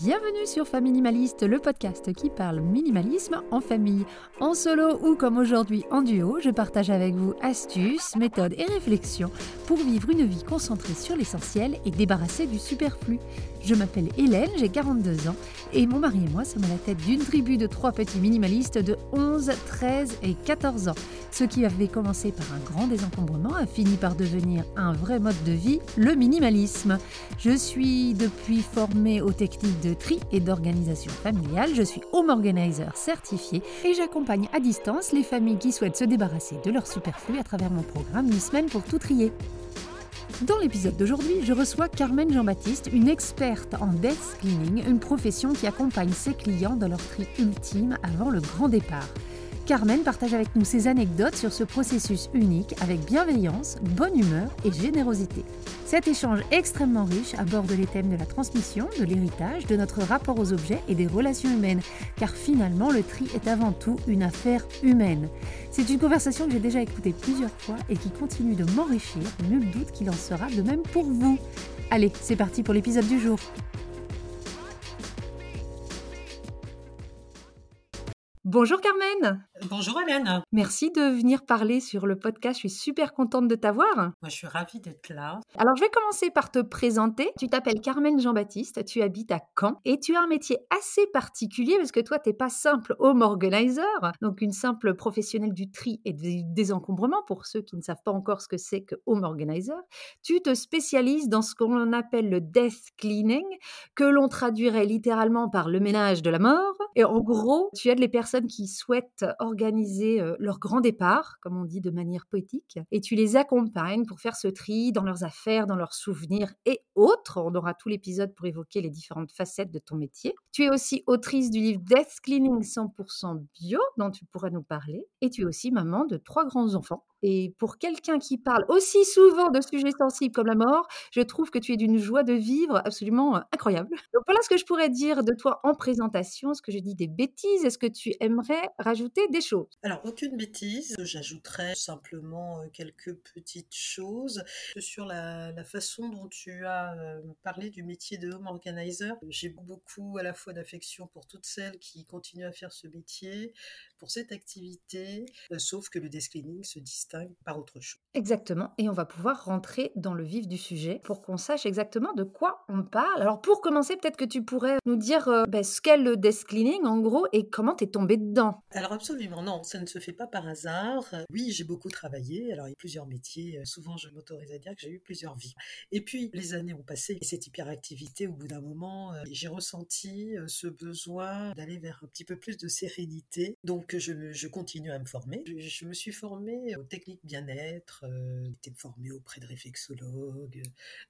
Bienvenue sur Faminimaliste, le podcast qui parle minimalisme en famille, en solo ou comme aujourd'hui en duo. Je partage avec vous astuces, méthodes et réflexions pour vivre une vie concentrée sur l'essentiel et débarrassée du superflu. Je m'appelle Hélène, j'ai 42 ans et mon mari et moi sommes à la tête d'une tribu de trois petits minimalistes de 11, 13 et 14 ans. Ce qui avait commencé par un grand désencombrement a fini par devenir un vrai mode de vie, le minimalisme. Je suis depuis formée aux techniques de tri et d'organisation familiale, je suis home organizer certifié et j'accompagne à distance les familles qui souhaitent se débarrasser de leur superflu à travers mon programme 8 semaines pour tout trier. Dans l'épisode d'aujourd'hui, je reçois Carmen Jean-Baptiste, une experte en death cleaning, une profession qui accompagne ses clients dans leur tri ultime avant le grand départ. Carmen partage avec nous ses anecdotes sur ce processus unique avec bienveillance, bonne humeur et générosité. Cet échange extrêmement riche aborde les thèmes de la transmission, de l'héritage, de notre rapport aux objets et des relations humaines, car finalement le tri est avant tout une affaire humaine. C'est une conversation que j'ai déjà écoutée plusieurs fois et qui continue de m'enrichir, nul doute qu'il en sera de même pour vous. Allez, c'est parti pour l'épisode du jour. Bonjour Carmen Bonjour Hélène. Merci de venir parler sur le podcast. Je suis super contente de t'avoir. Moi, je suis ravie d'être là. Alors, je vais commencer par te présenter. Tu t'appelles Carmen Jean-Baptiste, tu habites à Caen et tu as un métier assez particulier parce que toi, tu n'es pas simple home organizer, donc une simple professionnelle du tri et du désencombrement pour ceux qui ne savent pas encore ce que c'est que home organizer. Tu te spécialises dans ce qu'on appelle le death cleaning, que l'on traduirait littéralement par le ménage de la mort. Et en gros, tu aides les personnes qui souhaitent organiser leur grand départ, comme on dit de manière poétique, et tu les accompagnes pour faire ce tri dans leurs affaires, dans leurs souvenirs et autres. On aura tout l'épisode pour évoquer les différentes facettes de ton métier. Tu es aussi autrice du livre Death Cleaning 100% bio, dont tu pourras nous parler, et tu es aussi maman de trois grands-enfants. Et pour quelqu'un qui parle aussi souvent de sujets sensibles comme la mort, je trouve que tu es d'une joie de vivre absolument incroyable. Donc voilà ce que je pourrais dire de toi en présentation. Est-ce que je dis des bêtises Est-ce que tu aimerais rajouter des choses? Alors, aucune bêtise. J'ajouterais simplement quelques petites choses sur la, la façon dont tu as parlé du métier de home organizer. J'ai beaucoup à la fois d'affection pour toutes celles qui continuent à faire ce métier, pour cette activité, sauf que le desk cleaning se distingue par autre chose. Exactement, et on va pouvoir rentrer dans le vif du sujet pour qu'on sache exactement de quoi on parle. Alors pour commencer, peut-être que tu pourrais nous dire euh, ben, ce qu'est le desk cleaning en gros et comment tu es tombé dedans? Alors absolument non, ça ne se fait pas par hasard. Oui, j'ai beaucoup travaillé, alors il y a plusieurs métiers, souvent je m'autorise à dire que j'ai eu plusieurs vies. Et puis les années ont passé et cette hyperactivité, au bout d'un moment, euh, j'ai ressenti euh, ce besoin d'aller vers un petit peu plus de sérénité. Donc je, je continue à me former. Je, je me suis formée au bien-être, euh, été formée auprès de réflexologues,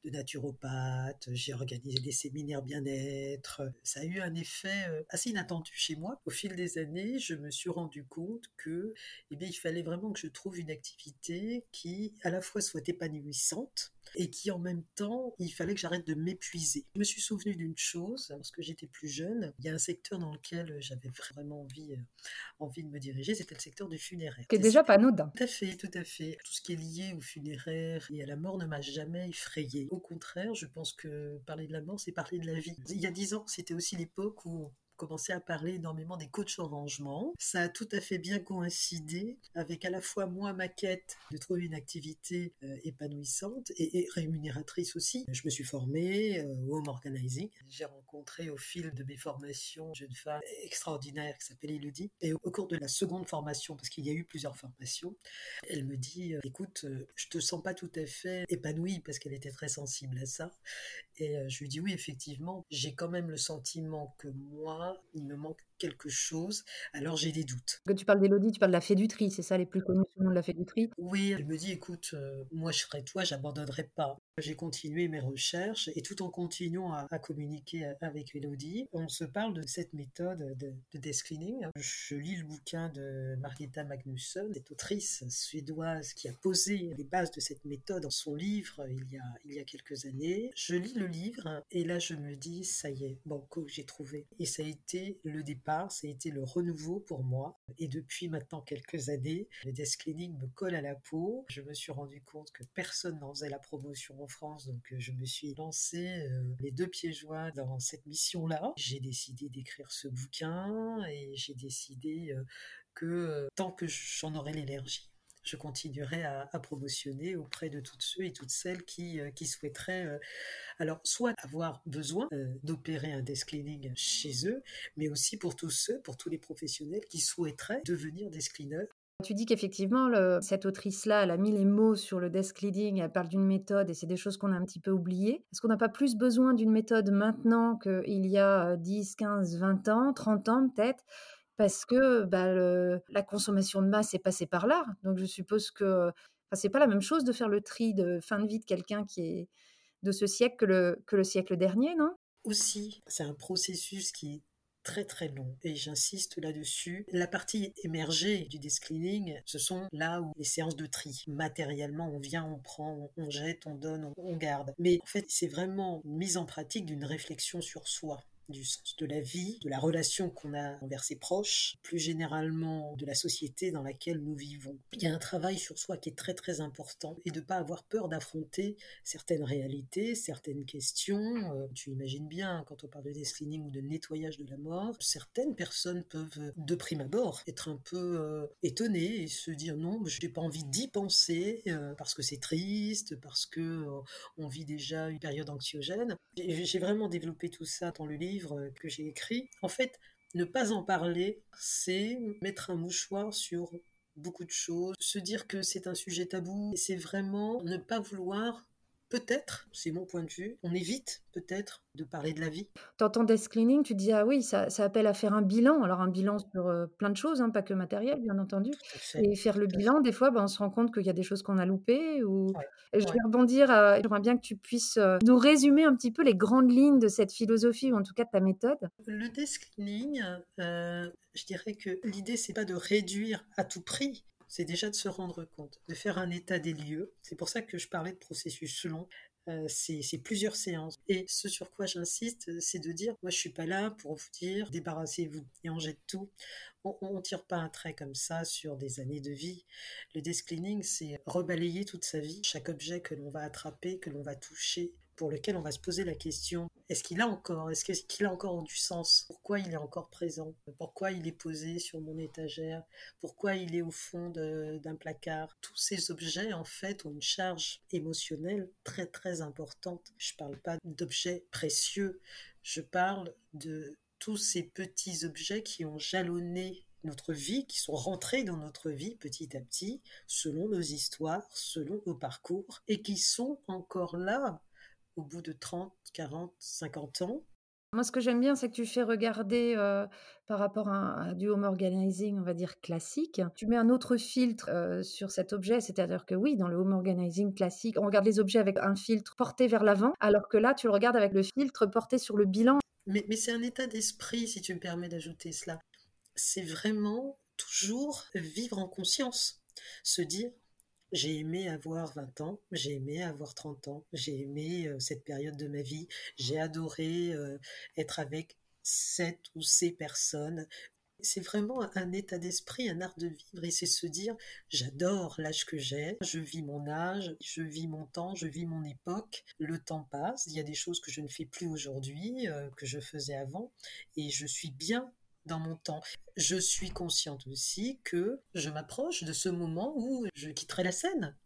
de naturopathes, j'ai organisé des séminaires bien-être. Ça a eu un effet euh, assez inattendu chez moi. Au fil des années, je me suis rendu compte que, eh bien, il fallait vraiment que je trouve une activité qui, à la fois, soit épanouissante, et qui en même temps, il fallait que j'arrête de m'épuiser. Je me suis souvenu d'une chose, lorsque j'étais plus jeune, il y a un secteur dans lequel j'avais vraiment envie, euh, envie de me diriger, c'était le secteur du funéraire. Qui est déjà pas anodin. Tout à fait, tout à fait. Tout ce qui est lié au funéraire et à la mort ne m'a jamais effrayé. Au contraire, je pense que parler de la mort, c'est parler de la vie. Il y a dix ans, c'était aussi l'époque où commencé à parler énormément des coachs au rangement. Ça a tout à fait bien coïncidé avec à la fois moi ma quête de trouver une activité euh, épanouissante et, rémunératrice aussi. Je me suis formée euh, au home organizing. J'ai rencontré au fil de mes formations une jeune femme extraordinaire qui s'appelle Elodie. Et au, cours de la seconde formation, parce qu'il y a eu plusieurs formations, elle me dit euh, écoute, je te sens pas tout à fait épanouie parce qu'elle était très sensible à ça. Et je lui dis oui, effectivement, j'ai quand même le sentiment que moi, il me manque quelque chose, alors j'ai des doutes. Quand tu parles d'Elodie, tu parles de la fée du tri, c'est ça les plus connus sur le de la fée du tri? Oui, elle me dit écoute, euh, moi je serai toi, j'abandonnerai pas. J'ai continué mes recherches et tout en continuant à, communiquer avec Elodie, on se parle de cette méthode de, de desk cleaning. Je lis le bouquin de Margareta Magnusson, cette autrice suédoise qui a posé les bases de cette méthode dans son livre il y a, il y a quelques années. Je lis le livre et là je me dis ça y est, bon, j'ai trouvé. Et ça a été le départ ça a été le renouveau pour moi. Et depuis maintenant quelques années, le desk cleaning me colle à la peau. Je me suis rendu compte que personne n'en faisait la promotion en France, donc je me suis lancée les deux pieds joints dans cette mission-là. J'ai décidé d'écrire ce bouquin et j'ai décidé que tant que j'en aurai l'énergie, je continuerai à, promotionner auprès de toutes ceux et toutes celles qui, euh, souhaiteraient, euh, alors, soit avoir besoin euh, d'opérer un desk cleaning chez eux, mais aussi pour tous ceux, pour tous les professionnels qui souhaiteraient devenir desk cleaners. Tu dis qu'effectivement, cette autrice-là, elle a mis les mots sur le desk cleaning, elle parle d'une méthode et c'est des choses qu'on a un petit peu oubliées. Est-ce qu'on n'a pas plus besoin d'une méthode maintenant qu'il y a 10, 15, 20 ans, 30 ans peut-être parce que bah, la consommation de masse est passée par là. Donc je suppose que ce n'est pas la même chose de faire le tri de fin de vie de quelqu'un qui est de ce siècle que le, siècle dernier, non? Aussi, c'est un processus qui est très très long et j'insiste là-dessus. La partie émergée du desk cleaning, ce sont là où les séances de tri. Matériellement, on vient, on prend, on jette, on donne, on garde. Mais en fait, c'est vraiment une mise en pratique d'une réflexion sur soi du sens de la vie, de la relation qu'on a envers ses proches, plus généralement de la société dans laquelle nous vivons. Il y a un travail sur soi qui est très très important et de ne pas avoir peur d'affronter certaines réalités, certaines questions. Euh, tu imagines bien, quand on parle de cleaning ou de nettoyage de la mort, certaines personnes peuvent de prime abord être un peu euh, étonnées et se dire non, je n'ai pas envie d'y penser euh, parce que c'est triste, parce que on vit déjà une période anxiogène. J'ai vraiment développé tout ça dans le livre que j'ai écrit. En fait, ne pas en parler, c'est mettre un mouchoir sur beaucoup de choses, se dire que c'est un sujet tabou, c'est vraiment ne pas vouloir peut-être, c'est mon point de vue, on évite peut-être de parler de la vie. T'entends desk cleaning, tu dis ah oui, ça, ça, appelle à faire un bilan. Alors un bilan sur euh, plein de choses, hein, pas que matériel, bien entendu. Et faire le bilan, des fois, ben, on se rend compte qu'il y a des choses qu'on a loupées. Ou... je vais rebondir, j'aimerais bien que tu puisses euh, nous résumer un petit peu les grandes lignes de cette philosophie, ou en tout cas de ta méthode. Le desk cleaning, euh, je dirais que l'idée, c'est pas de réduire à tout prix, c'est déjà de se rendre compte, de faire un état des lieux. C'est pour ça que je parlais de processus long. Euh, c'est plusieurs séances. Et ce sur quoi j'insiste, c'est de dire, moi je suis pas là pour vous dire, débarrassez-vous et on jette tout. On ne tire pas un trait comme ça sur des années de vie. Le desk c'est rebalayer toute sa vie, chaque objet que l'on va attraper, que l'on va toucher, pour lequel on va se poser la question est-ce qu'il a encore Est-ce qu'il a encore du sens? Pourquoi il est encore présent? Pourquoi il est posé sur mon étagère? Pourquoi il est au fond d'un placard? Tous ces objets, en fait, ont une charge émotionnelle très très importante. Je ne parle pas d'objets précieux, je parle de tous ces petits objets qui ont jalonné notre vie, qui sont rentrés dans notre vie petit à petit, selon nos histoires, selon nos parcours, et qui sont encore là au bout de 30, 40, 50 ans. Moi, ce que j'aime bien, c'est que tu fais regarder euh, par rapport à, du home organizing, on va dire classique. Tu mets un autre filtre euh, sur cet objet, c'est-à-dire que oui, dans le home organizing classique, on regarde les objets avec un filtre porté vers l'avant, alors que là, tu le regardes avec le filtre porté sur le bilan. Mais, mais c'est un état d'esprit, si tu me permets d'ajouter cela. C'est vraiment toujours vivre en conscience, se dire j'ai aimé avoir 20 ans, j'ai aimé avoir 30 ans, j'ai aimé cette période de ma vie, j'ai adoré être avec cette ou ces personnes. C'est vraiment un état d'esprit, un art de vivre, et c'est se dire j'adore l'âge que j'ai, je vis mon âge, je vis mon temps, je vis mon époque, le temps passe, il y a des choses que je ne fais plus aujourd'hui, que je faisais avant, et je suis bien dans mon temps. Je suis consciente aussi que je m'approche de ce moment où je quitterai la scène.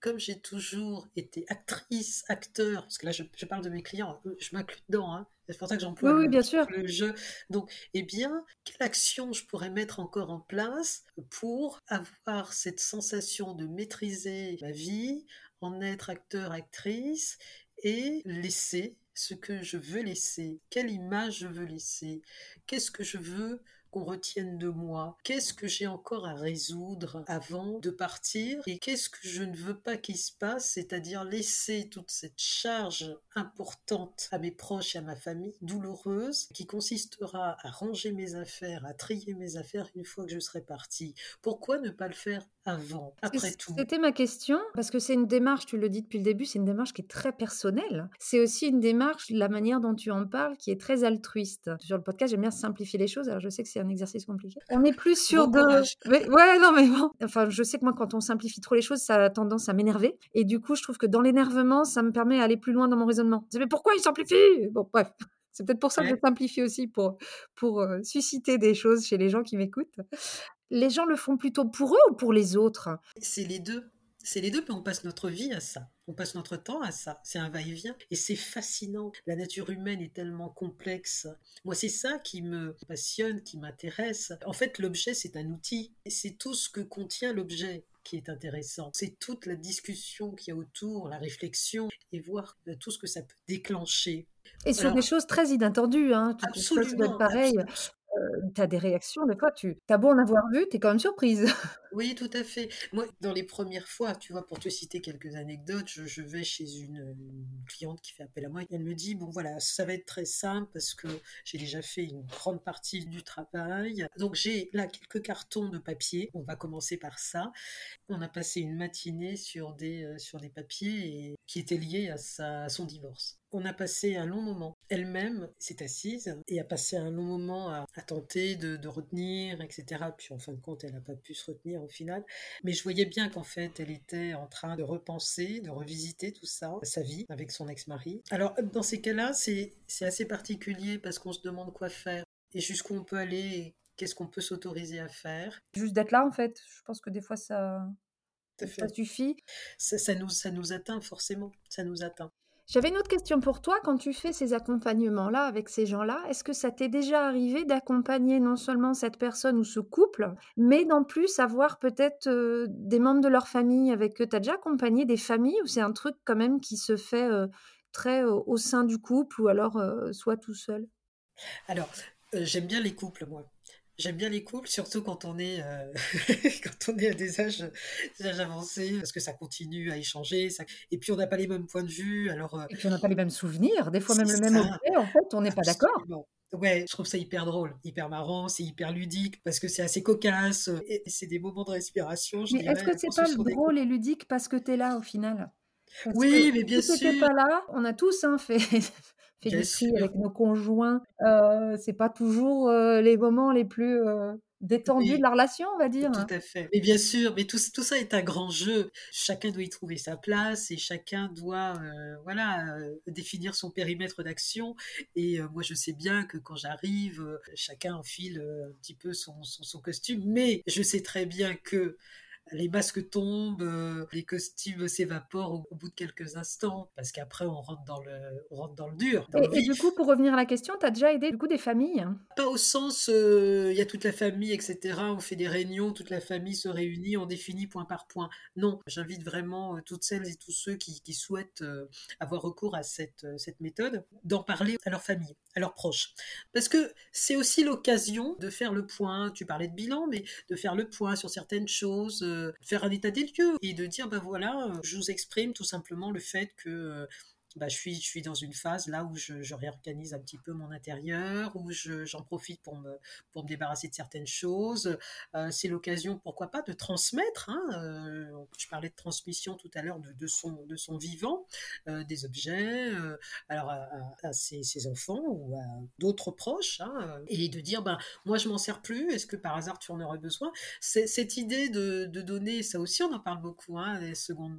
Comme j'ai toujours été actrice, acteur, parce que là je, parle de mes clients, je m'inclus dedans, hein. c'est pour ça que j'emploie oui, bien sûr. le jeu. Donc, eh bien, quelle action je pourrais mettre encore en place pour avoir cette sensation de maîtriser ma vie, en être acteur, actrice et laisser ce que je veux laisser, quelle image je veux laisser, qu'est-ce que je veux qu'on retienne de moi Qu'est-ce que j'ai encore à résoudre avant de partir Et qu'est-ce que je ne veux pas qu'il se passe C'est-à-dire laisser toute cette charge importante à mes proches et à ma famille, douloureuse, qui consistera à ranger mes affaires, à trier mes affaires une fois que je serai partie. Pourquoi ne pas le faire avant, après tout? C'était ma question, parce que c'est une démarche, tu le dis depuis le début, c'est une démarche qui est très personnelle. C'est aussi une démarche, la manière dont tu en parles, qui est très altruiste. Sur le podcast, j'aime bien simplifier les choses, alors je sais que c'est un exercice compliqué. On est plus sur de... ouais, non, mais bon. Enfin, je sais que moi, quand on simplifie trop les choses, ça a tendance à m'énerver. Et du coup, je trouve que dans l'énervement, ça me permet d'aller plus loin dans mon raisonnement. Mais pourquoi il simplifie? Bon, bref. C'est peut-être pour ça que je simplifie aussi, pour, pour euh, susciter des choses chez les gens qui m'écoutent. Les gens le font plutôt pour eux ou pour les autres? C'est les deux. C'est les deux, mais on passe notre vie à ça. On passe notre temps à ça. C'est un va-et-vient. Et c'est fascinant. La nature humaine est tellement complexe. Moi, c'est ça qui me passionne, qui m'intéresse. En fait, l'objet, c'est un outil. C'est tout ce que contient l'objet qui est intéressant. C'est toute la discussion qu'il y a autour, la réflexion, et voir euh, tout ce que ça peut déclencher. Et sur des choses très inattendues. Hein. absolument. pareil tu as des réactions, des fois, tu as beau en avoir vu, tu es quand même surprise. Oui, tout à fait. Moi, dans les premières fois, tu vois, pour te citer quelques anecdotes, je, vais chez une, cliente qui fait appel à moi. Elle me dit, bon voilà, ça va être très simple parce que j'ai déjà fait une grande partie du travail. Donc j'ai là quelques cartons de papier. On va commencer par ça. On a passé une matinée sur des, euh, sur des papiers qui étaient liés à, sa, à son divorce. On a passé un long moment. Elle-même s'est assise et a passé un long moment à, tenter de, retenir, etc. Puis en fin de compte, elle n'a pas pu se retenir au final. Mais je voyais bien qu'en fait, elle était en train de repenser, de revisiter tout ça, sa vie avec son ex-mari. Alors, dans ces cas-là, c'est assez particulier parce qu'on se demande quoi faire et jusqu'où on peut aller qu'est-ce qu'on peut s'autoriser à faire. Juste d'être là, en fait. Je pense que des fois, ça, ça suffit. ça, nous, ça nous atteint forcément. Ça nous atteint. J'avais une autre question pour toi. Quand tu fais ces accompagnements-là avec ces gens-là, est-ce que ça t'est déjà arrivé d'accompagner non seulement cette personne ou ce couple, mais d'en plus avoir peut-être euh, des membres de leur famille avec eux? Tu as déjà accompagné des familles ou c'est un truc quand même qui se fait euh, très euh, au sein du couple ou alors soit tout seul? Alors, j'aime bien les couples, moi. J'aime bien les couples, surtout quand on est, euh, quand on est à des âges, avancés, parce que ça continue à échanger. Ça... Et puis on n'a pas les mêmes points de vue. Alors, euh, Et puis on n'a pas les mêmes souvenirs. Des fois même le même objet, en fait, on n'est pas d'accord. Ouais, je trouve ça hyper drôle, hyper marrant, c'est hyper ludique parce que c'est assez cocasse et c'est des moments de respiration. mais est-ce que c'est pas drôle et ludique parce que tu es là au final? Oui, mais bien sûr. Si tu pas là, on a tous hein, fait du avec nos conjoints. Euh, c'est pas toujours euh, les moments les plus euh, détendus de la relation, on va dire. Tout à fait. Mais bien sûr, mais tout, tout, ça est un grand jeu. Chacun doit y trouver sa place et chacun doit voilà, définir son périmètre d'action. Et moi, je sais bien que quand j'arrive, chacun enfile un petit peu son, son, son costume, mais je sais très bien que les masques tombent, euh, les costumes s'évaporent au, bout de quelques instants, parce qu'après on rentre dans le, rentre dans le dur. et, du coup, pour revenir à la question, tu as déjà aidé du coup des familles? Pas au sens, euh, il y a toute la famille, etc. On fait des réunions, toute la famille se réunit, on définit point par point. Non, j'invite vraiment euh, toutes celles et tous ceux qui, souhaitent avoir recours à cette, cette méthode d'en parler à leur famille, à leurs proches. Parce que c'est aussi l'occasion de faire le point, tu parlais de bilan, mais de faire le point sur certaines choses faire un état des lieux et de dire, ben voilà, je vous exprime tout simplement le fait que bah, je, suis, je suis dans une phase là où je, réorganise un petit peu mon intérieur, où j'en profite pour me, pour me débarrasser de certaines choses. Euh, c'est l'occasion, pourquoi pas, de transmettre. Hein, euh, je parlais de transmission tout à l'heure de, de, son, de son vivant, euh, des objets, alors à, ses, enfants ou à d'autres proches, hein, et de dire, ben, moi je m'en sers plus, est-ce que par hasard tu en aurais besoin? Cette idée de, de, donner, ça aussi on en parle beaucoup, hein, les secondes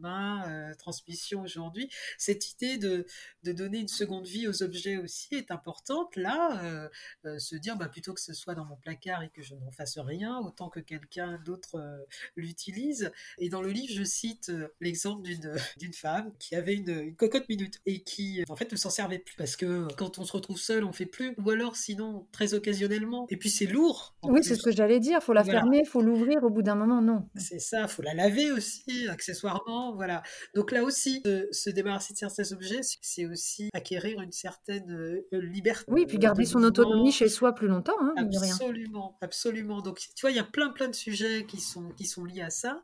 transmission aujourd'hui, cette idée de de, donner une seconde vie aux objets aussi est importante. Là, euh, euh, se dire, bah, plutôt que ce soit dans mon placard et que je n'en fasse rien, autant que quelqu'un d'autre euh, l'utilise. Et dans le livre, je cite l'exemple d'une femme qui avait une, cocotte minute et qui, en fait, ne s'en servait plus parce que quand on se retrouve seul, on fait plus. Ou alors, sinon, très occasionnellement. Et puis, c'est lourd. Oui, c'est ce que j'allais dire. Faut la fermer, faut l'ouvrir au bout d'un moment. Non. C'est ça. Faut la laver aussi, accessoirement. Voilà. Donc là aussi, se débarrasser de certains objets c'est aussi acquérir une certaine liberté. Oui, puis garder son autonomie chez soi plus longtemps. Hein, absolument, absolument. Donc, tu vois, il y a plein, plein de sujets qui sont, qui sont liés à ça.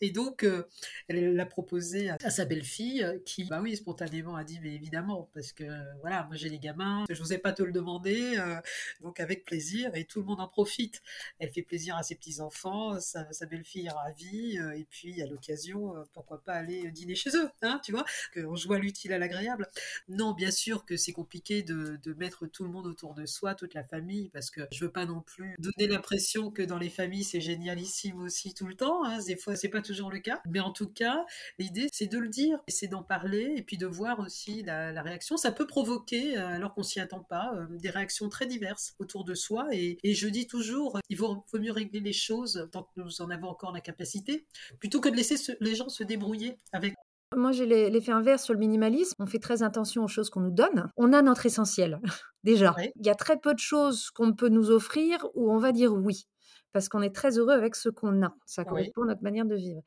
Et donc, euh, elle l'a proposé à, sa belle-fille, euh, qui, bah oui, spontanément a dit, mais évidemment, parce que voilà, moi j'ai les gamins, je n'osais pas te le demander, euh, donc avec plaisir, et tout le monde en profite. Elle fait plaisir à ses petits-enfants, sa, belle-fille est ravie, et puis à l'occasion, pourquoi pas aller dîner chez eux, hein, tu vois, qu'on joue l'utile à l'agréable. Non, bien sûr que c'est compliqué de, mettre tout le monde autour de soi, toute la famille, parce que je veux pas non plus donner l'impression que dans les familles c'est génialissime aussi tout le temps. Hein, des fois, c'est pas toujours le cas. Mais en tout cas, l'idée, c'est de le dire, c'est d'en parler et puis de voir aussi la, réaction. Ça peut provoquer, euh, alors qu'on s'y attend pas, euh, des réactions très diverses autour de soi. Et, je dis toujours, il vaut, mieux régler les choses tant que nous en avons encore la capacité, plutôt que de laisser les gens se débrouiller avec moi, j'ai l'effet inverse sur le minimalisme. On fait très attention aux choses qu'on nous donne. On a notre essentiel, déjà. Il y a très peu de choses qu'on peut nous offrir où on va dire oui parce qu'on est très heureux avec ce qu'on a. Ça correspond à notre manière de vivre.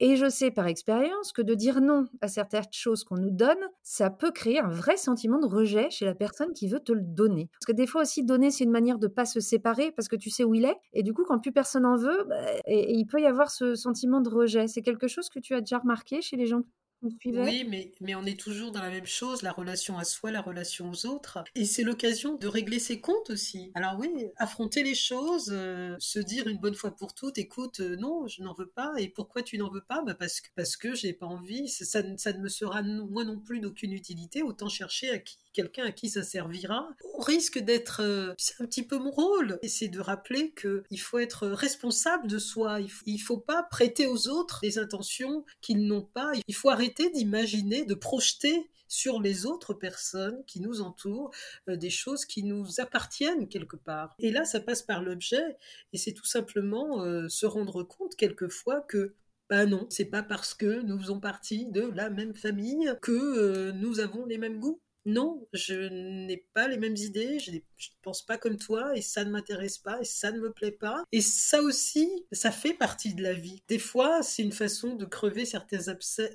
Et je sais par expérience que de dire non à certaines choses qu'on nous donne, ça peut créer un vrai sentiment de rejet chez la personne qui veut te le donner. Parce que des fois aussi, donner, c'est une manière de pas se séparer parce que tu sais où il est. Et du coup, quand plus personne en veut, bah, il peut y avoir ce sentiment de rejet. C'est quelque chose que tu as déjà remarqué chez les gens? Oui, mais, mais on est toujours dans la même chose, la relation à soi, la relation aux autres. Et c'est l'occasion de régler ses comptes aussi. Alors oui, affronter les choses, euh, se dire une bonne fois pour toutes, écoute, euh, non, je n'en veux pas. Et pourquoi tu n'en veux pas? Bah Parce que, parce que j'ai pas envie, ça, ça, ne me sera moi non plus d'aucune utilité, autant chercher à qui quelqu'un à qui ça servira, on risque d'être, euh, c'est un petit peu mon rôle, et c'est de rappeler qu'il faut être responsable de soi, il ne faut pas prêter aux autres des intentions qu'ils n'ont pas, il faut arrêter d'imaginer, de projeter sur les autres personnes qui nous entourent, euh, des choses qui nous appartiennent quelque part. Et là, ça passe par l'objet, et c'est tout simplement euh, se rendre compte quelquefois que bah non, c'est pas parce que nous faisons partie de la même famille que nous avons les mêmes goûts non, je n'ai pas les mêmes idées, je ne pense pas comme toi et ça ne m'intéresse pas et ça ne me plaît pas. Et ça aussi, ça fait partie de la vie. Des fois, c'est une façon de crever certains abcès,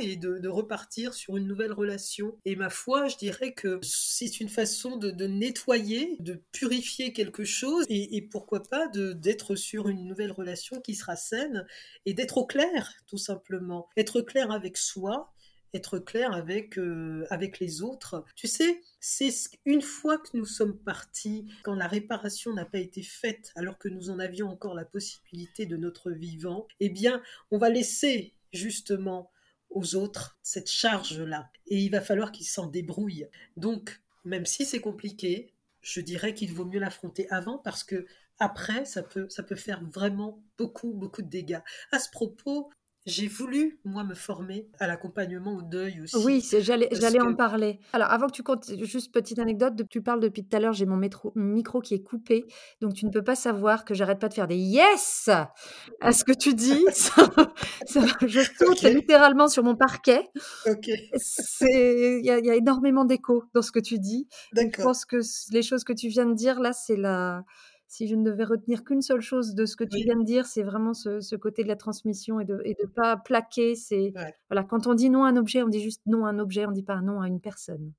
et de, repartir sur une nouvelle relation. Et ma foi, je dirais que c'est une façon de, nettoyer, de purifier quelque chose et, et pourquoi pas d'être sur une nouvelle relation qui sera saine et d'être au clair, tout simplement. Être clair avec soi être clair avec, euh, avec les autres. Tu sais, c'est une fois que nous sommes partis, quand la réparation n'a pas été faite, alors que nous en avions encore la possibilité de notre vivant, eh bien, on va laisser justement aux autres cette charge-là. Et il va falloir qu'ils s'en débrouillent. Donc, même si c'est compliqué, je dirais qu'il vaut mieux l'affronter avant parce que après, ça peut, ça peut faire vraiment beaucoup, beaucoup de dégâts. À ce propos, j'ai voulu, moi, me former à l'accompagnement au deuil aussi. Oui, j'allais j'allais en parler. Alors, avant que tu comptes, juste petite anecdote, tu parles depuis tout à l'heure, j'ai mon micro qui est coupé, donc tu ne peux pas savoir que j'arrête pas de faire des yes à ce que tu dis. je saute littéralement sur mon parquet. Ok. Il y, a énormément d'écho dans ce que tu dis. Je pense que les choses que tu viens de dire, là, c'est la si je ne devais retenir qu'une seule chose de ce que tu viens de dire, c'est vraiment ce, côté de la transmission et de ne pas plaquer. C'est voilà, quand on dit non à un objet, on dit juste non à un objet, on ne dit pas non à une personne.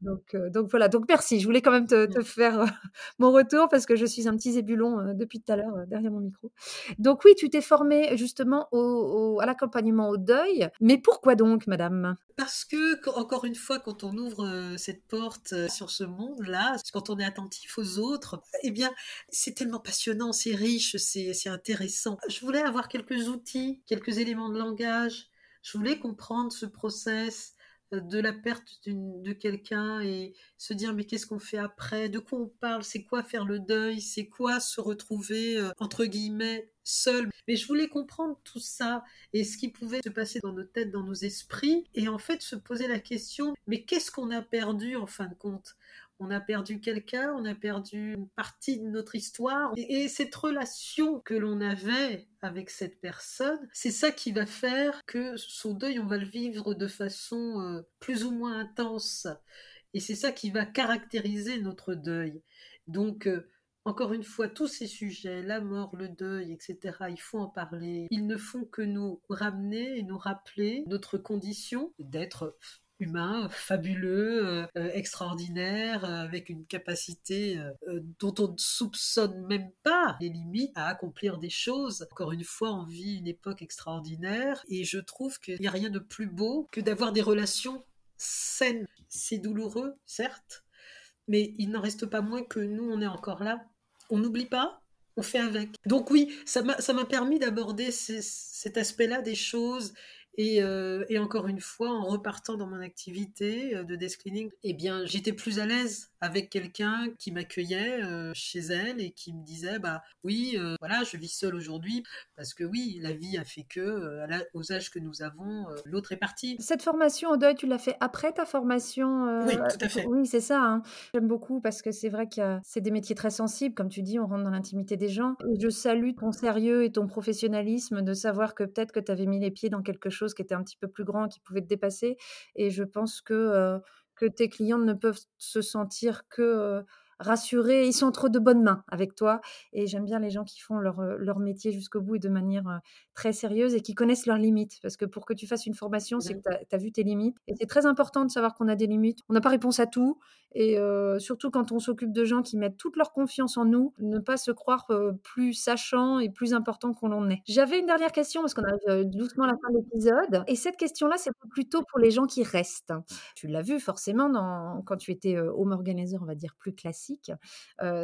Donc, euh, donc voilà, donc merci. Je voulais quand même te, mmh. faire euh, mon retour parce que je suis un petit zébulon euh, depuis tout à l'heure derrière mon micro. Donc oui, tu t'es formée justement au, à l'accompagnement au deuil. Mais pourquoi donc, madame? Parce que, encore une fois, quand on ouvre cette porte sur ce monde-là, quand on est attentif aux autres, eh bien, c'est tellement passionnant, c'est riche, c'est intéressant. Je voulais avoir quelques outils, quelques éléments de langage. Je voulais comprendre ce process de la perte de quelqu'un et se dire mais qu'est-ce qu'on fait après? De quoi on parle? C'est quoi faire le deuil? C'est quoi se retrouver euh, entre guillemets seul? Mais je voulais comprendre tout ça et ce qui pouvait se passer dans nos têtes, dans nos esprits et en fait se poser la question mais qu'est-ce qu'on a perdu en fin de compte? On a perdu quelqu'un, on a perdu une partie de notre histoire. Et, cette relation que l'on avait avec cette personne, c'est ça qui va faire que son deuil, on va le vivre de façon euh, plus ou moins intense. Et c'est ça qui va caractériser notre deuil. Donc, euh, encore une fois, tous ces sujets, la mort, le deuil, etc., il faut en parler. Ils ne font que nous ramener et nous rappeler notre condition d'être humain, fabuleux, extraordinaire, avec une capacité dont on ne soupçonne même pas les limites à accomplir des choses. Encore une fois, on vit une époque extraordinaire et je trouve qu'il n'y a rien de plus beau que d'avoir des relations saines. C'est douloureux, certes, mais il n'en reste pas moins que nous, on est encore là. On n'oublie pas, on fait avec. Donc oui, ça m'a permis d'aborder cet aspect-là des choses euh, et, encore une fois, en repartant dans mon activité euh, de desk cleaning, eh bien, j'étais plus à l'aise avec quelqu'un qui m'accueillait euh, chez elle et qui me disait, bah oui, voilà, je vis seule aujourd'hui parce que oui, la vie a fait que, aux âges que nous avons, l'autre est parti. Cette formation au deuil, tu l'as fait après ta formation Oui, tout à fait. Oui, c'est ça. Hein. J'aime beaucoup parce que c'est vrai que c'est des métiers très sensibles, comme tu dis, on rentre dans l'intimité des gens. Et je salue ton sérieux et ton professionnalisme de savoir que peut-être que tu avais mis les pieds dans quelque chose qui était un petit peu plus grand, qui pouvait te dépasser. Et je pense que, que tes clients ne peuvent se sentir que rassurés. Ils sont entre de bonnes mains avec toi. Et j'aime bien les gens qui font leur, leur métier jusqu'au bout et de manière très sérieuse et qui connaissent leurs limites. Parce que pour que tu fasses une formation, c'est que tu as, vu tes limites. Et c'est très important de savoir qu'on a des limites. On n'a pas réponse à tout. Et surtout quand on s'occupe de gens qui mettent toute leur confiance en nous, ne pas se croire plus sachant et plus important qu'on l'en est. J'avais une dernière question parce qu'on arrive doucement à la fin de l'épisode. Et cette question-là, c'est plutôt pour les gens qui restent. Tu l'as vu forcément dans, quand tu étais home organizer, on va dire plus classique.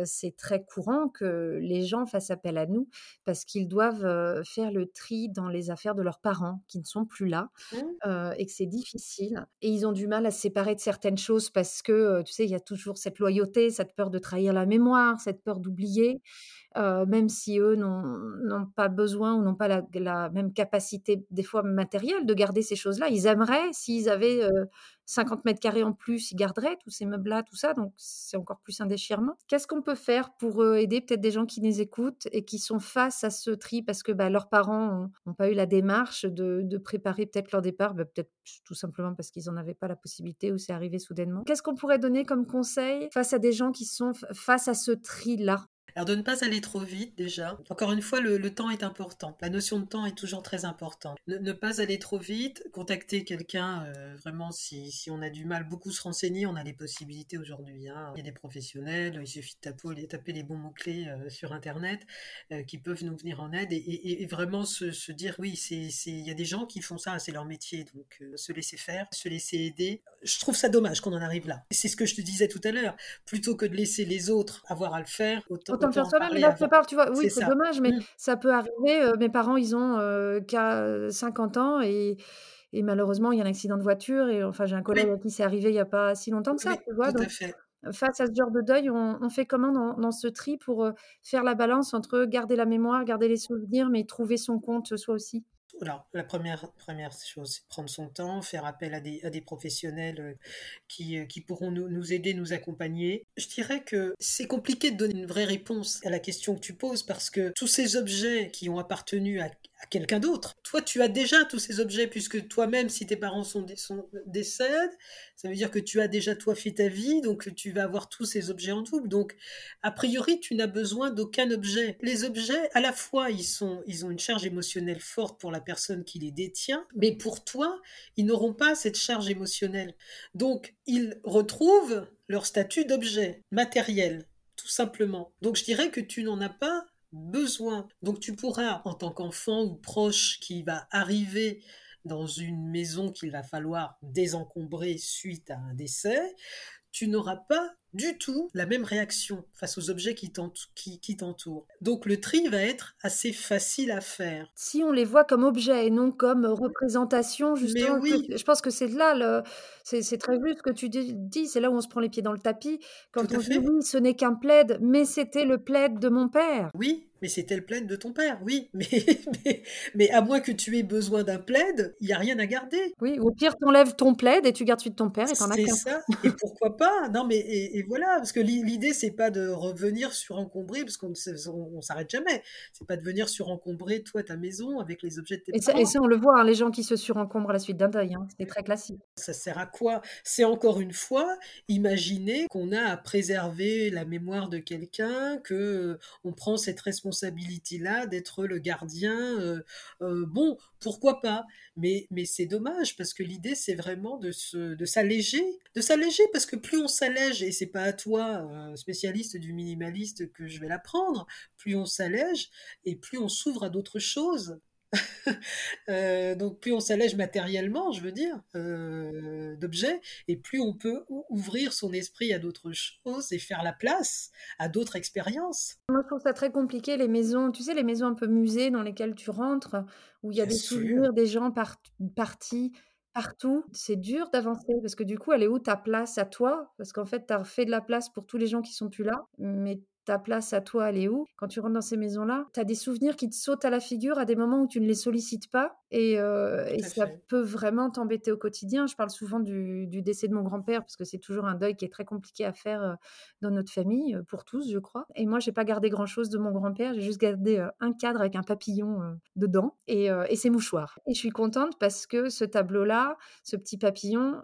C'est très courant que les gens fassent appel à nous parce qu'ils doivent faire le tri dans les affaires de leurs parents qui ne sont plus là mmh. et que c'est difficile. Et ils ont du mal à se séparer de certaines choses parce que, tu sais, il y a toujours cette loyauté, cette peur de trahir la mémoire, cette peur d'oublier, même si eux n'ont pas besoin ou n'ont pas la, même capacité, des fois matérielle, de garder ces choses-là. Ils aimeraient, s'ils avaient 50 mètres carrés en plus, ils garderaient tous ces meubles-là, tout ça. Donc, c'est encore plus un déchirement. Qu'est-ce qu'on peut faire pour aider peut-être des gens qui nous écoutent et qui sont face à ce tri? Parce que bah, leurs parents n'ont pas eu la démarche de, préparer peut-être leur départ, bah, peut-être tout simplement parce qu'ils n'en avaient pas la possibilité ou c'est arrivé soudainement. Qu'est-ce qu'on pourrait donner comme conseil face à des gens qui sont face à ce tri-là? Alors de ne pas aller trop vite déjà. Encore une fois, le, temps est important. La notion de temps est toujours très importante. Ne, pas aller trop vite, contacter quelqu'un, euh, vraiment si, si, on a du mal, beaucoup se renseigner, on a les possibilités aujourd'hui. Hein. Il y a des professionnels, il suffit de taper, les bons mots-clés euh, sur Internet euh, qui peuvent nous venir en aide et, vraiment se, se, dire oui, il y a des gens qui font ça, c'est leur métier, donc se laisser faire, se laisser aider. Je trouve ça dommage qu'on en arrive là. C'est ce que je te disais tout à l'heure. Plutôt que de laisser les autres avoir à le faire, autant faire soi-même. Là, tu parles, tu vois, oui, c'est dommage, mais mmh. ça peut arriver. mes parents, ils ont qu'à 50 ans et, et malheureusement, il y a un accident de voiture. Et enfin, j'ai un collègue à qui c'est arrivé il n'y a pas si longtemps que ça. tu vois, donc, face à ce genre de deuil, on, fait comment dans, dans, ce tri pour faire la balance entre garder la mémoire, garder les souvenirs, mais trouver son compte soi aussi? La première, première chose, c'est prendre son temps, faire appel à des, à des professionnels euh, qui, euh, qui pourront nous, nous, aider, nous accompagner. Je dirais que c'est compliqué de donner une vraie réponse à la question que tu poses parce que tous ces objets qui ont appartenu à, à quelqu'un d'autre. Toi, tu as déjà tous ces objets, puisque toi-même, si tes parents sont, sont, décèdent, ça veut dire que tu as déjà toi fait ta vie, donc tu vas avoir tous ces objets en double. Donc, a priori, tu n'as besoin d'aucun objet. Les objets, à la fois, ils, sont, ils ont une charge émotionnelle forte pour la personne qui les détient, mais pour toi, ils n'auront pas cette charge émotionnelle. Donc, ils retrouvent leur statut d'objet matériel, tout simplement. Donc, je dirais que tu n'en as pas besoin. Donc tu pourras, en tant qu'enfant ou proche qui va arriver dans une maison qu'il va falloir désencombrer suite à un décès, tu n'auras pas du tout la même réaction face aux objets qui t'entourent. Donc le tri va être assez facile à faire. Si on les voit comme objets et non comme représentation, justement, oui. je pense que c'est là, le, c'est, très juste ce que tu dis, c'est là où on se prend les pieds dans le tapis. Quand on dit oui, ce n'est qu'un plaid, mais c'était le plaid de mon père. Oui, mais c'était le plaid de ton père, oui. Mais, mais, à moins que tu aies besoin d'un plaid, il n'y a rien à garder. Oui, au pire, tu enlèves ton plaid et tu gardes celui de ton père et t'en as C'est ça, et pourquoi pas? Non, mais et, voilà, parce que l'idée, c'est pas de revenir surencombrer, parce qu'on on, s'arrête jamais. C'est pas de venir surencombrer, toi, ta maison, avec les objets de tes et ça, parents. et ça, on le voit, hein, les gens qui se surencombrent à la suite d'un deuil, hein, c'est très classique. Ça sert à quoi? C'est encore une fois, imaginer qu'on a à préserver la mémoire de quelqu'un, que euh, on prend cette responsabilité-là d'être le gardien. Euh, euh, bon, pourquoi pas? Mais, mais c'est dommage, parce que l'idée, c'est vraiment de, se, de s'alléger. De s'alléger, parce que plus on s'allège, et c'est pas à toi, spécialiste du minimaliste, que je vais l'apprendre, plus on s'allège, et plus on s'ouvre à d'autres choses. Euh, donc plus on s'allège matériellement, je veux dire, euh, d'objets, et plus on peut ouvrir son esprit à d'autres choses et faire la place à d'autres expériences. Moi, je trouve ça très compliqué, les maisons, tu sais, les maisons un peu musées dans lesquelles tu rentres, où il y a des souvenirs des gens partis partout. C'est dur d'avancer parce que du coup, elle est où ta place à toi? Parce qu'en fait, tu as fait de la place pour tous les gens qui sont plus là, mais ta place à toi, elle est où? Quand tu rentres dans ces maisons-là, tu as des souvenirs qui te sautent à la figure à des moments où tu ne les sollicites pas. Et, euh, ça peut vraiment t'embêter au quotidien. Je parle souvent du, décès de mon grand-père, parce que c'est toujours un deuil qui est très compliqué à faire euh, dans notre famille, euh, pour tous, je crois. Et moi, j'ai pas gardé grand-chose de mon grand-père. J'ai juste gardé un cadre avec un papillon dedans et, et ses mouchoirs. Et je suis contente parce que ce tableau-là, ce petit papillon,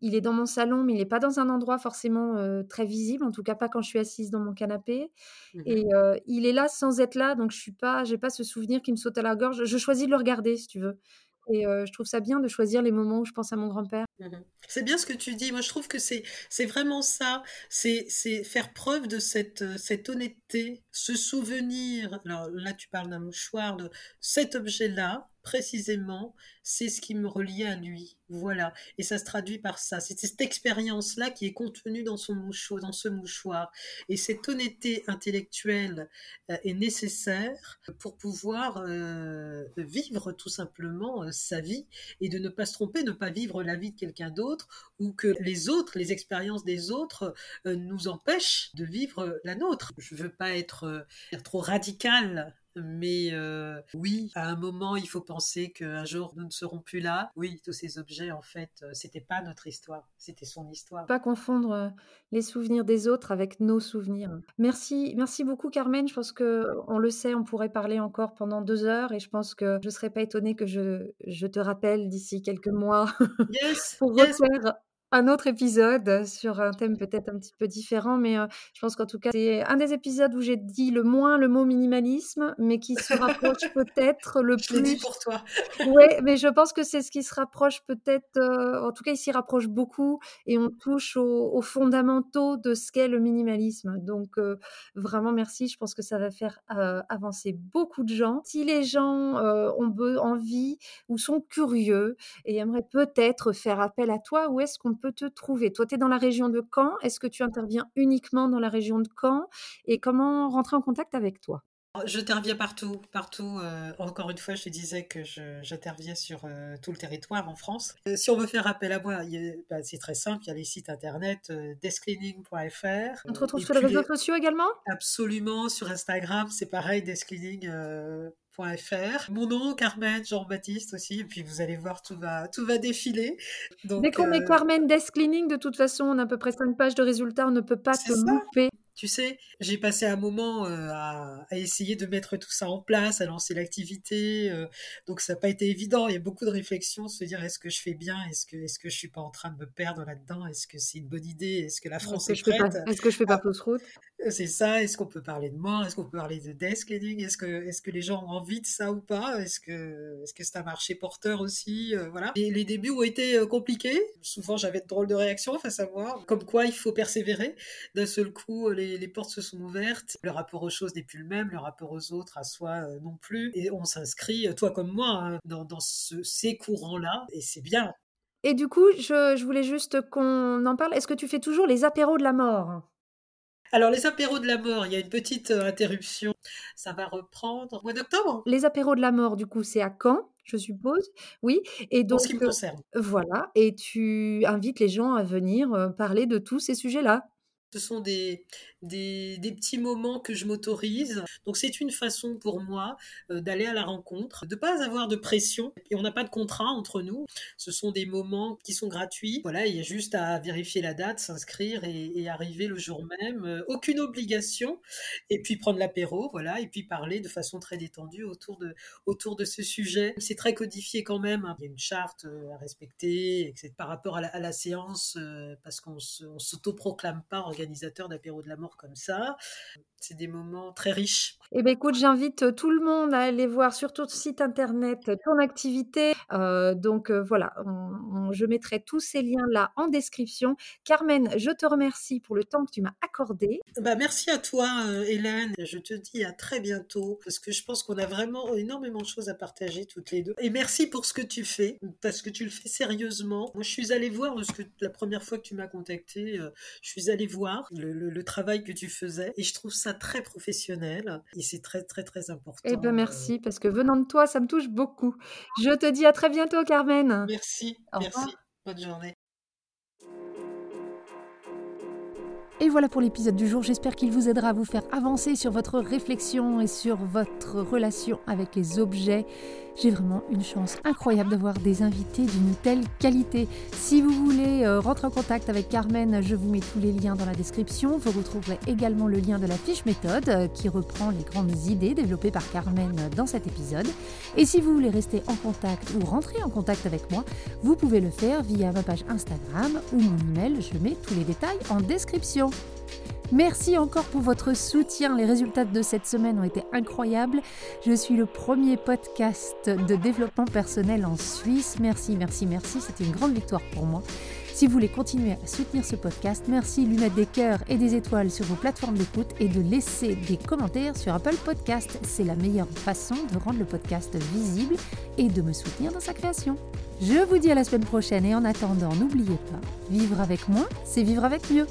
il est dans mon salon, mais il n'est pas dans un endroit forcément très visible, en tout cas pas quand je suis assise dans mon canapé. Mmh et il est là sans être là, donc je suis pas, j'ai pas ce souvenir qui me saute à la gorge. Je choisis de le regarder, si tu veux. Et je trouve ça bien de choisir les moments où je pense à mon grand-père. Mmh c'est bien ce que tu dis. Moi, je trouve que c'est c'est vraiment ça. C'est faire preuve de cette, cette honnêteté, se souvenir. Alors là, tu parles d'un mouchoir, de cet objet-là, précisément, c'est ce qui me reliait à lui. Voilà. Et ça se traduit par ça. C'est cette expérience-là qui est contenue dans, son mouchoir, dans ce mouchoir. Et cette honnêteté intellectuelle euh, est nécessaire pour pouvoir euh, vivre tout simplement euh, sa vie et de ne pas se tromper, ne pas vivre la vie de quelqu'un d'autre ou que les autres, les expériences des autres nous empêchent de vivre la nôtre. Je ne veux pas être trop radical mais euh, oui, à un moment, il faut penser qu'un jour, nous ne serons plus là. Oui, tous ces objets, en fait, euh, c'était pas notre histoire, c'était son histoire. Pas confondre euh, les souvenirs des autres avec nos souvenirs. Merci, merci beaucoup, Carmen. Je pense que on le sait, on pourrait parler encore pendant deux heures, et je pense que je serais pas étonnée que je, je te rappelle d'ici quelques mois yes, pour refaire un autre épisode sur un thème peut-être un petit peu différent, mais je pense qu'en tout cas, c'est un des épisodes où j'ai dit le moins le mot minimalisme, mais qui se rapproche peut-être le je plus. pour toi. oui, mais je pense que c'est ce qui se rapproche peut-être, en tout cas, il s'y rapproche beaucoup et on touche aux, fondamentaux de ce qu'est le minimalisme. Donc, vraiment, merci. Je pense que ça va faire avancer beaucoup de gens. Si les gens ont envie ou sont curieux et aimeraient peut-être faire appel à toi, où est-ce qu'on peut te trouver? Toi, tu es dans la région de Caen. Est-ce que tu interviens uniquement dans la région de Caen? Et comment rentrer en contact avec toi? Oh, je t'interviens partout, partout. Euh, encore une fois, je te disais que j'interviens sur euh, tout le territoire en France. Euh, si on veut faire appel à moi, bah, c'est très simple. Il y a les sites internet deskcleaning.fr. On te retrouve sur les réseaux sociaux également? Absolument. Sur Instagram, c'est pareil, Mon nom, Carmen Jean-Baptiste aussi, et puis vous allez voir, tout va, tout va défiler. Donc, Dès qu'on met Carmen Desk Cleaning, de toute façon, on a à peu près 5 pages de résultats, on ne peut pas te louper. Tu sais, j'ai passé un moment euh, à, essayer de mettre tout ça en place, à lancer l'activité. Euh, donc ça n'a pas été évident. Il y a beaucoup de réflexions, se dire est-ce que je fais bien, est-ce que est-ce que je suis pas en train de me perdre là-dedans, est-ce que c'est une bonne idée, est-ce que la France est, prête? Est-ce que je fais pas fausse route? euh, C'est ça. Est-ce qu'on peut parler de moi? Est-ce qu'on peut parler de desk cleaning Est-ce que est-ce que les gens ont envie de ça ou pas? Est-ce que est-ce que c'est un marché porteur aussi? Voilà. Et les débuts ont été compliqués. Souvent j'avais de drôles de réactions face à moi, comme quoi il faut persévérer. D'un seul coup les les, portes se sont ouvertes, le rapport aux choses n'est plus le même, le rapport aux autres, à soi euh, non plus, et on s'inscrit, euh, toi comme moi, hein, dans, ces courants-là, et c'est bien. Et du coup, je, voulais juste qu'on en parle. Est-ce que tu fais toujours les apéros de la mort? Alors, les apéros de la mort, il y a une petite euh, interruption. Ça va reprendre au mois d'octobre Les apéros de la mort, du coup, c'est à Caen, je suppose. Oui. Et donc, ce qui me concerne. Voilà. Et tu invites les gens à venir parler de tous ces sujets-là. Ce sont des, petits moments que je m'autorise. Donc c'est une façon pour moi euh, d'aller à la rencontre, de ne pas avoir de pression. Et on n'a pas de contrat entre nous. Ce sont des moments qui sont gratuits. Voilà, il y a juste à vérifier la date, s'inscrire et, arriver le jour même. Euh, aucune obligation. Et puis prendre l'apéro, voilà, et puis parler de façon très détendue autour de, ce sujet. C'est très codifié quand même. Hein. Il y a une charte euh, à respecter par rapport à la, séance, parce qu'on ne s'autoproclame pas d'apéro de la mort comme ça. C'est des moments très riches. Eh bien, écoute, j'invite euh, tout le monde à aller voir sur ton site internet euh, ton activité. Euh, donc voilà, je mettrai tous ces liens-là en description. Carmen, je te remercie pour le temps que tu m'as accordé. Bah, merci à toi, Hélène. Je te dis à très bientôt parce que je pense qu'on a vraiment énormément de choses à partager toutes les deux. Et merci pour ce que tu fais parce que tu le fais sérieusement. Moi, je suis allée voir parce que la première fois que tu m'as contacté, je suis allée voir le, le travail que tu faisais et je trouve ça très professionnel et c'est très très très important. Eh bien merci parce que venant de toi, ça me touche beaucoup. Je te dis à très bientôt Carmen. Merci, merci. Bonne journée. Et voilà pour l'épisode du jour, j'espère qu'il vous aidera à vous faire avancer sur votre réflexion et sur votre relation avec les objets. J'ai vraiment une chance incroyable d'avoir des invités d'une telle qualité. Si vous voulez euh, rentrer en contact avec Carmen, je vous mets tous les liens dans la description. Vous retrouverez également le lien de la fiche méthode euh, qui reprend les grandes idées développées par Carmen dans cet épisode. Et si vous voulez rester en contact ou rentrer en contact avec moi, vous pouvez le faire via ma page Instagram ou mon email. Je mets tous les détails en description. Merci encore pour votre soutien. Les résultats de cette semaine ont été incroyables. Je suis le premier podcast de développement personnel en Suisse. Merci, merci, merci. C'était une grande victoire pour moi. Si vous voulez continuer à soutenir ce podcast, merci de lui mettre des cœurs et des étoiles sur vos plateformes d'écoute et de laisser des commentaires sur Apple Podcast. C'est la meilleure façon de rendre le podcast visible et de me soutenir dans sa création. Je vous dis à la semaine prochaine et en attendant, n'oubliez pas, vivre avec moi, c'est vivre avec mieux.